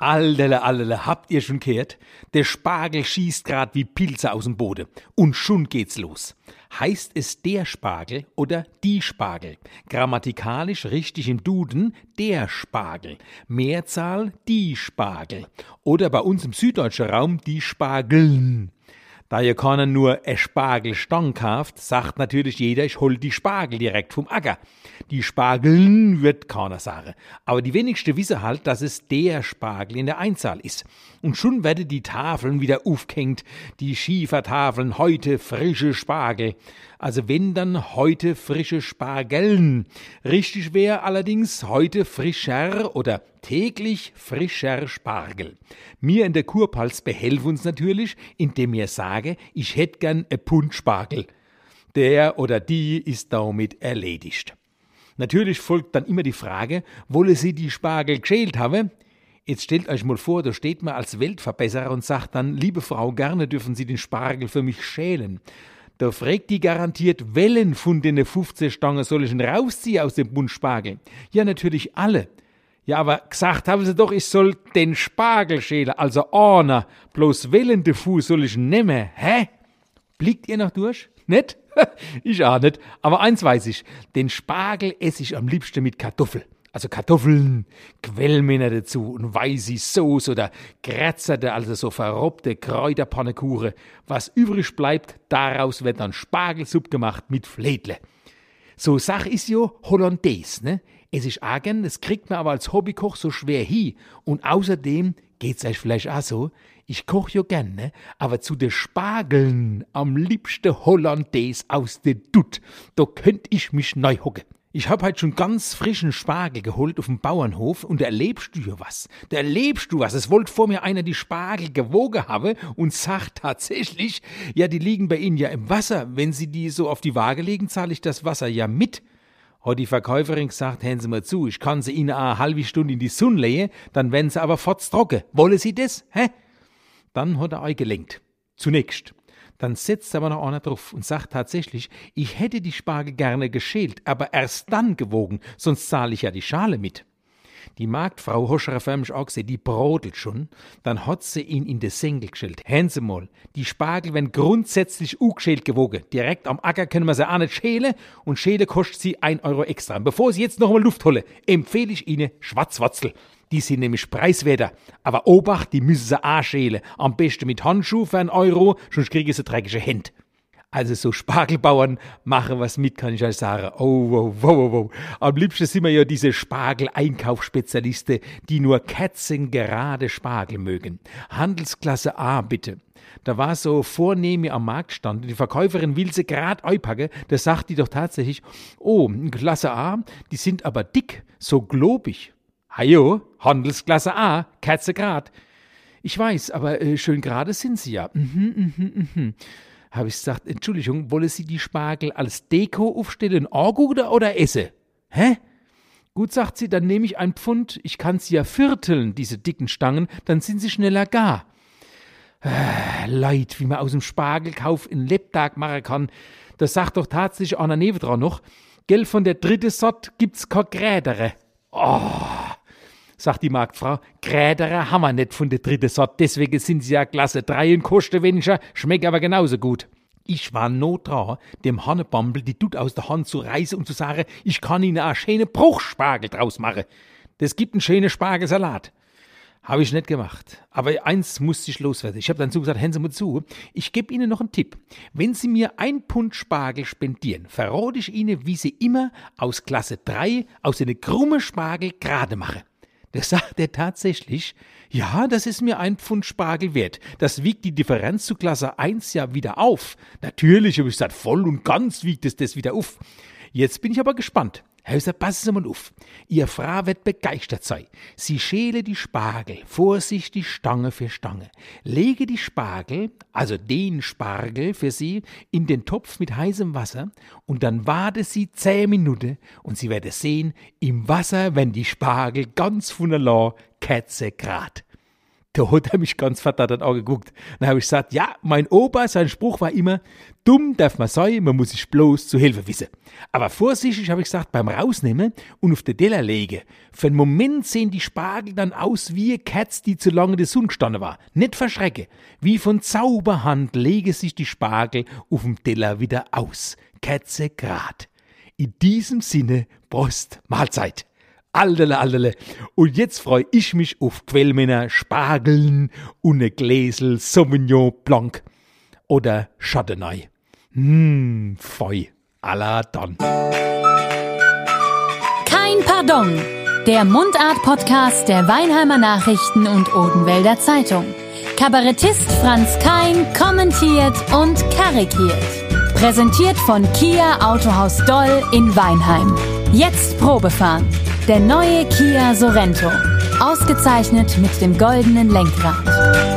Allele, allele, habt ihr schon gehört? Der Spargel schießt grad wie Pilze aus dem Boden. Und schon geht's los. Heißt es der Spargel oder die Spargel? Grammatikalisch richtig im Duden der Spargel. Mehrzahl die Spargel. Oder bei uns im süddeutschen Raum die Spargeln. Da ihr keiner nur e Spargelstang kauft, sagt natürlich jeder, ich hol die Spargel direkt vom Acker. Die Spargeln wird keiner sagen. Aber die wenigsten wissen halt, dass es der Spargel in der Einzahl ist. Und schon werden die Tafeln wieder aufgehängt, die Schiefertafeln, heute frische Spargel. Also wenn dann heute frische Spargeln. Richtig wäre allerdings heute frischer oder täglich frischer Spargel. Mir in der Kurpals behelfen uns natürlich, indem mir sage, ich hätte gern e Pund Spargel. Der oder die ist damit erledigt. Natürlich folgt dann immer die Frage, wolle sie die Spargel geschält haben? Jetzt stellt euch mal vor, da steht man als Weltverbesserer und sagt dann, liebe Frau, gerne dürfen Sie den Spargel für mich schälen. Da fragt die garantiert, wellen von den 15 Stangen soll ich denn rausziehen aus dem Bund Spargel? Ja, natürlich alle. Ja, aber gesagt haben sie doch, ich soll den Spargel schälen, also einer. Bloß wellende Fuß soll ich nehmen. Hä? Blickt ihr noch durch? Nicht? ich auch nicht. Aber eins weiß ich, den Spargel esse ich am liebsten mit Kartoffel. Also Kartoffeln, Quellmänner dazu und weiße Soße oder grätzerte, also so verrobte Kräuterpannekuchen. Was übrig bleibt, daraus wird dann Spargelsuppe gemacht mit Fledle. So Sach ist jo Hollandaise, ne? Es ist argen, das kriegt man aber als Hobbykoch so schwer hin. Und außerdem geht's euch vielleicht auch so, ich koch jo gern, ne? aber zu de Spargeln am liebsten Hollandaise aus de Dutt, da könnt ich mich neu hocke. Ich hab halt schon ganz frischen Spargel geholt auf dem Bauernhof und da erlebst du ja was. Da erlebst du was. Es wollte vor mir einer die Spargel gewogen haben und sagt tatsächlich, ja, die liegen bei Ihnen ja im Wasser. Wenn Sie die so auf die Waage legen, zahle ich das Wasser ja mit. Hat die Verkäuferin gesagt, hören Sie mal zu, ich kann sie Ihnen eine halbe Stunde in die Sonne legen, dann werden Sie aber trocken. Wollen Sie das? Hä? Dann hat er euch gelenkt. Zunächst. Dann setzt aber noch einer drauf und sagt tatsächlich, ich hätte die Spargel gerne geschält, aber erst dann gewogen, sonst zahle ich ja die Schale mit. Die Marktfrau Hoscherer förmlich auch gesehen, die brodelt schon, dann hat sie ihn in de Senkel geschält. Hören Sie mal, die Spargel werden grundsätzlich ugeschält gewogen. Direkt am Acker können wir sie auch nicht schälen und Schäle kostet sie ein Euro extra. Und bevor Sie jetzt noch mal Luft holen, empfehle ich Ihnen Schwarzwatzel. Die sind nämlich preiswerter. Aber Obacht, die müssen sie auch schälen. Am besten mit Handschuh für einen Euro, sonst kriegen sie dreckige Hände. Also so Spargelbauern machen was mit, kann ich euch sagen. Oh, wow, wow, wow. Am liebsten sind wir ja diese Spargel-Einkaufsspezialisten, die nur kerzengerade Spargel mögen. Handelsklasse A, bitte. Da war so vornehme am Marktstand und die Verkäuferin will sie grad einpacken, da sagt die doch tatsächlich, oh, Klasse A, die sind aber dick, so globig. Hajo, Handelsklasse A, Kerzegrad. Ich weiß, aber äh, schön gerade sind sie ja. Mhm, mhm, mhm habe ich gesagt, Entschuldigung, wolle Sie die Spargel als Deko aufstellen, Orgu oder, esse? Hä? Gut, sagt sie, dann nehme ich ein Pfund, ich kann sie ja vierteln, diese dicken Stangen, dann sind sie schneller gar. Äh, Leid, wie man aus dem Spargelkauf in Lebtag machen kann, das sagt doch tatsächlich einer nebendran noch, gell, von der dritte Sort gibt's kein Grädere. Oh sagt die Marktfrau, Grädere haben wir nicht von der dritten Sorte, deswegen sind sie ja Klasse 3 und kosten weniger, schmecken aber genauso gut. Ich war not dran, dem Hannebambel die Dut aus der Hand zu reißen und zu sagen, ich kann ihnen einen schönen Bruchspargel draus machen. Das gibt einen schönen Spargelsalat. Habe ich nicht gemacht. Aber eins musste ich loswerden. Ich habe dann zugesagt, hören Sie mal zu, ich gebe Ihnen noch einen Tipp. Wenn Sie mir ein Pfund Spargel spendieren, verrate ich Ihnen, wie Sie immer aus Klasse 3 aus einer krumme Spargel gerade mache. Da sagt er tatsächlich, ja, das ist mir ein Pfund Spargel wert. Das wiegt die Differenz zu Klasse 1 ja wieder auf. Natürlich, habe ich gesagt, voll und ganz wiegt es das wieder auf. Jetzt bin ich aber gespannt. Gesagt, passen Sie mal auf. Ihr Frau wird begeistert sein. Sie schäle die Spargel, vorsichtig Stange für Stange. Lege die Spargel, also den Spargel für Sie, in den Topf mit heißem Wasser und dann warte Sie zehn Minuten und Sie werden sehen, im Wasser, wenn die Spargel ganz von der Law Kätze grad. Da hat er mich ganz verdattert angeguckt. Dann habe ich gesagt, ja, mein Opa, sein Spruch war immer, dumm darf man sein, man muss sich bloß zu Hilfe wissen. Aber vorsichtig habe ich gesagt, beim Rausnehmen und auf den Teller legen. Für einen Moment sehen die Spargel dann aus wie Katz, die zu lange in der Sonne gestanden war. Nicht verschrecke. Wie von Zauberhand lege sich die Spargel auf dem Teller wieder aus. Katze grad. In diesem Sinne, Prost, Mahlzeit. Alterle, alterle. Und jetzt freue ich mich auf Quellmänner, Spargeln und ne Gläsel Sauvignon Blanc oder Chardonnay. Mmm, feu. Allah dann. Kein Pardon. Der Mundart-Podcast der Weinheimer Nachrichten und Odenwälder Zeitung. Kabarettist Franz Kein kommentiert und karikiert. Präsentiert von Kia Autohaus Doll in Weinheim. Jetzt Probefahren. Der neue Kia Sorento. Ausgezeichnet mit dem goldenen Lenkrad.